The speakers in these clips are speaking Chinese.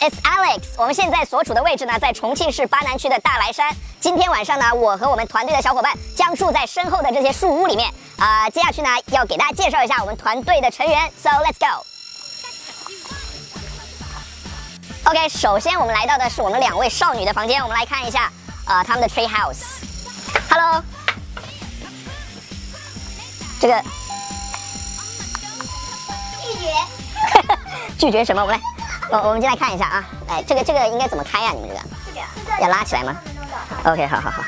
is Alex。我们现在所处的位置呢，在重庆市巴南区的大莱山。今天晚上呢，我和我们团队的小伙伴将住在身后的这些树屋里面。啊、接下去呢，要给大家介绍一下我们团队的成员。So let's go。OK，首先我们来到的是我们两位少女的房间，我们来看一下，呃，他们的 tree house。Hello，这个拒绝，拒绝什么？我们来，我我们进来看一下啊。哎，这个这个应该怎么开呀、你们这个这个要拉起来吗？OK，好好好，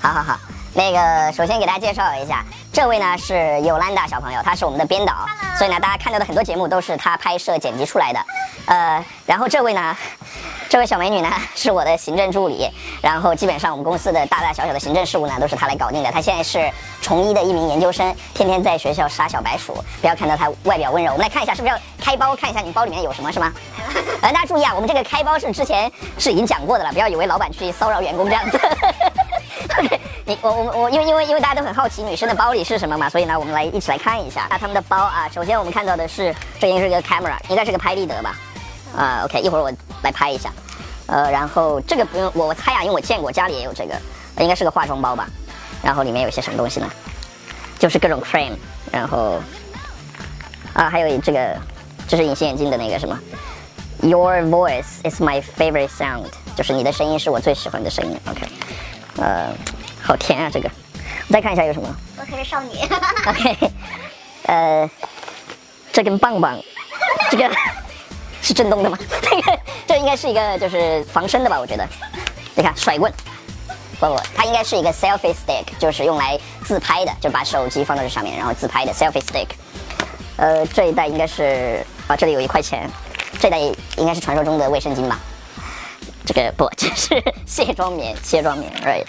好好好。那个，首先给大家介绍一下，这位呢是尤兰达小朋友，他是我们的编导，所以呢，大家看到的很多节目都是他拍摄剪辑出来的。呃，然后这位呢，这位小美女呢是我的行政助理，然后基本上我们公司的大大小小的行政事务呢都是她来搞定的。她现在是重一的一名研究生，天天在学校杀小白鼠。不要看到她外表温柔，我们来看一下是不是要开包，看一下你包里面有什么，是吗？呃，大家注意啊，我们这个开包是之前是已经讲过的了，不要以为老板去骚扰员工这样子。OK，你我我我，因为因为因为大家都很好奇女生的包里是什么嘛，所以呢，我们来一起来看一下啊，他们的包啊。首先我们看到的是，这应该是个 camera，应该是个拍立得吧？啊，OK，一会儿我来拍一下。呃，然后这个不用，我我猜啊，因为我见过家里也有这个，应该是个化妆包吧。然后里面有些什么东西呢？就是各种 cream，然后啊，还有这个，这是隐形眼镜的那个什么，Your voice is my favorite sound，就是你的声音是我最喜欢的声音。OK，呃，好甜啊这个。我再看一下有什么。我可是少女。OK，呃，这根棒棒，这个 是震动的吗？这 个这应该是一个就是防身的吧？我觉得，你看甩棍，不不，它应该是一个 selfie stick，就是用来自拍的，就把手机放到这上面，然后自拍的 selfie stick。呃，这一袋应该是啊，这里有一块钱，这袋应该是传说中的卫生巾吧？这个不，这是卸妆棉，卸妆棉，right？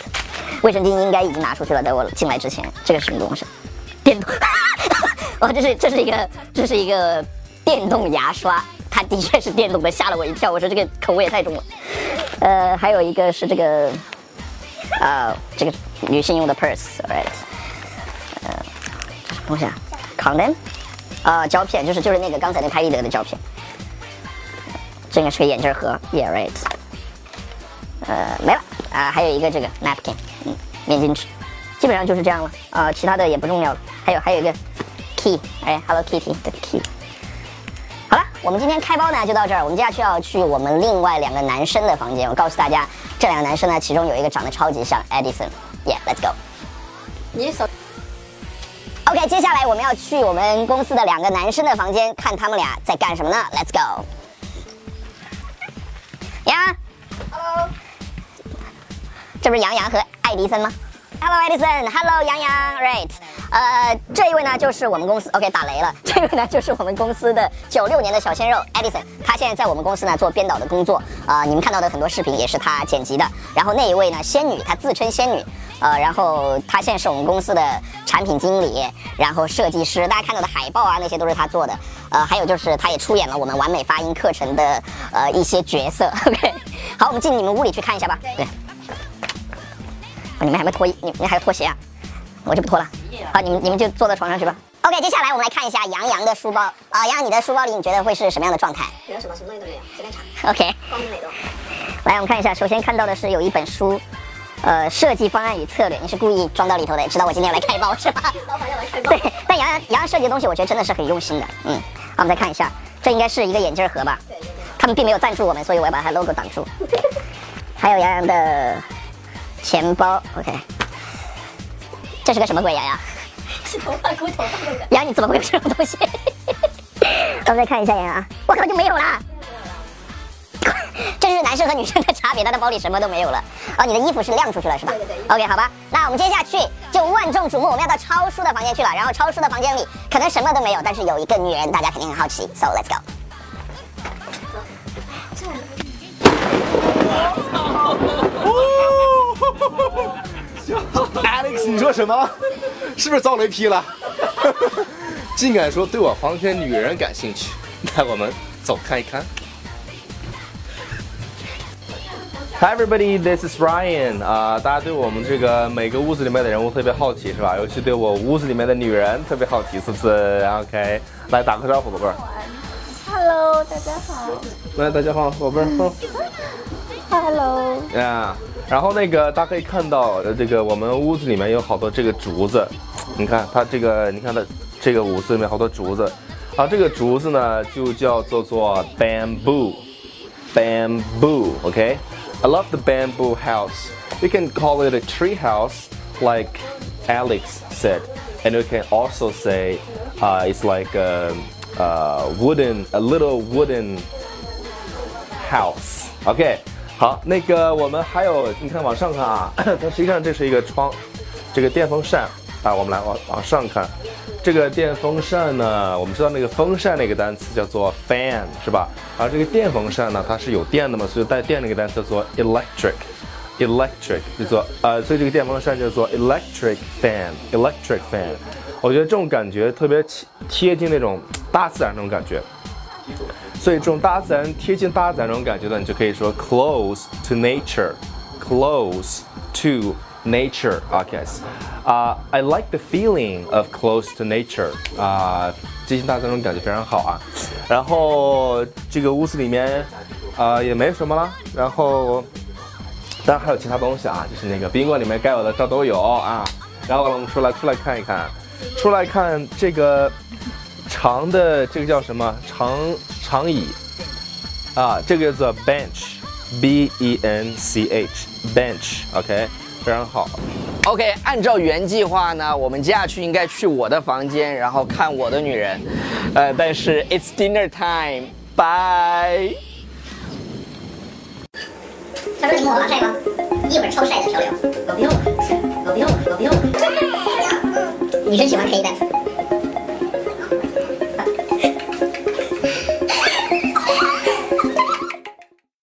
卫生巾应该已经拿出去了，在我进来之前。这个是什么东西？电动，哦，这是这是一个这是一个电动牙刷，它的确是电动的，吓了我一跳。我说这个口味也太重了。呃，还有一个是这个，啊、这个女性用的 purse，right？呃，这什么东西啊？condom？啊、胶片，就是就是那个刚才那拍立得的胶片。这应该是个眼镜盒，yeah right。呃，没了啊、还有一个这个 napkin，嗯，面巾纸，基本上就是这样了啊、其他的也不重要了。还有还有一个 key，哎，Hello Kitty 的 key。好了，我们今天开包呢就到这儿，我们接下去要去我们另外两个男生的房间。我告诉大家，这两个男生呢，其中有一个长得超级像 Edison，yeah，let's go。你手 OK，接下来我们要去我们公司的两个男生的房间，看他们俩在干什么呢？Let's go。呀，hello。这不是杨洋和爱迪森吗？Hello Edison，Hello 杨洋，Great。呃，这一位呢，就是我们公司，OK 打雷了。这位呢，就是我们公司的九六年的小鲜肉 Edison。他现在在我们公司呢做编导的工作。呃，你们看到的很多视频也是他剪辑的。然后那一位呢，仙女，她自称仙女。呃，然后他现在是我们公司的产品经理，然后设计师，大家看到的海报啊那些都是他做的。呃，还有就是他也出演了我们完美发音课程的呃一些角色。OK，好，我们进你们屋里去看一下吧。对。你们还没脱衣，你们还要脱鞋啊？我就不脱了。好，你们你们就坐到床上去吧。OK，接下来我们来看一下杨洋的书包啊，杨洋，你的书包里你觉得会是什么样的状态？没有什么，什么东西都没有，随便查。OK，光明磊落。来，我们看一下，首先看到的是有一本书，呃，设计方案与策略，你是故意装到里头的，知道我今天要来开包是吧？老板要来开包。对，但杨洋杨洋设计的东西，我觉得真的是很用心的。嗯，好，我们再看一下，这应该是一个眼镜盒吧？他们并没有赞助我们，所以我要把它 logo 挡住。还有杨洋的钱包，OK，这是个什么鬼？杨洋，是头发箍头发的。杨洋你怎么会有这种东西？我们再看一下杨洋啊，我靠就没有啦。这是男生和女生的差别，他的包里什么都没有了。哦，你的衣服是晾出去了是吧？对对对 OK，好吧，那我们接下去就万众瞩目，我们要到超叔的房间去了。然后超叔的房间里可能什么都没有，但是有一个女人，大家肯定很好奇。So let's go。Alex，你说什么？是不是遭雷劈了？竟敢说对我房间女人感兴趣，那我们走看一看。Hi everybody, this is Ryan. 啊、大家对我们这个每个屋子里面的人物特别好奇是吧？尤其对我屋子里面的女人特别好奇，是不是？OK，来打个招呼，宝贝儿。Hello，大家好。来，大家好，宝贝儿。嗯 Hello。呀然后那个大家可以看到，呃，这个我们屋子里面有好多这个竹子，你看它这个，你看它这个屋子里面好多竹子，啊，这个竹子呢就叫做做 bamboo，bamboo，OK、I love the bamboo house. We can call it a tree house, like Alex said, and we can also say uh, it's like a, a wooden, a little wooden house. OK，好，那个我们还有，你看往上看啊，它实际上这是一个窗，这个电风扇啊，我们来往往上看， 这个电风扇呢，我们知道那个风扇那个单词叫做 fan 是吧？而这个电风扇呢，它是有电的嘛，所以带电那个单词叫做 electric。electric 叫做呃，所以这个电风扇叫做 electric fan，electric fan。我觉得这种感觉特别贴近那种大自然那种感觉。所以这种大自然贴近大自然那种感觉呢，你就可以说 close to nature，close to nature。OK，啊、i like the feeling of close to nature。啊、接近大自然这种感觉非常好啊。然后这个屋子里面啊、也没什么了，然后当然还有其他东西啊，就是那个宾馆里面该有的这都有啊。然后我们出来出来看一看，出来看这个长的这个叫什么长长椅啊，这个叫做 bench，b e n c h，bench，OK，、非常好。OK，按照原计划呢，我们接下去应该去我的房间，然后看我的女人。呃，但是 It's dinner time，bye。他说你抹防晒吗？一会儿超晒的漂流。我不用了，我不用了，我不用了。女生喜欢黑的。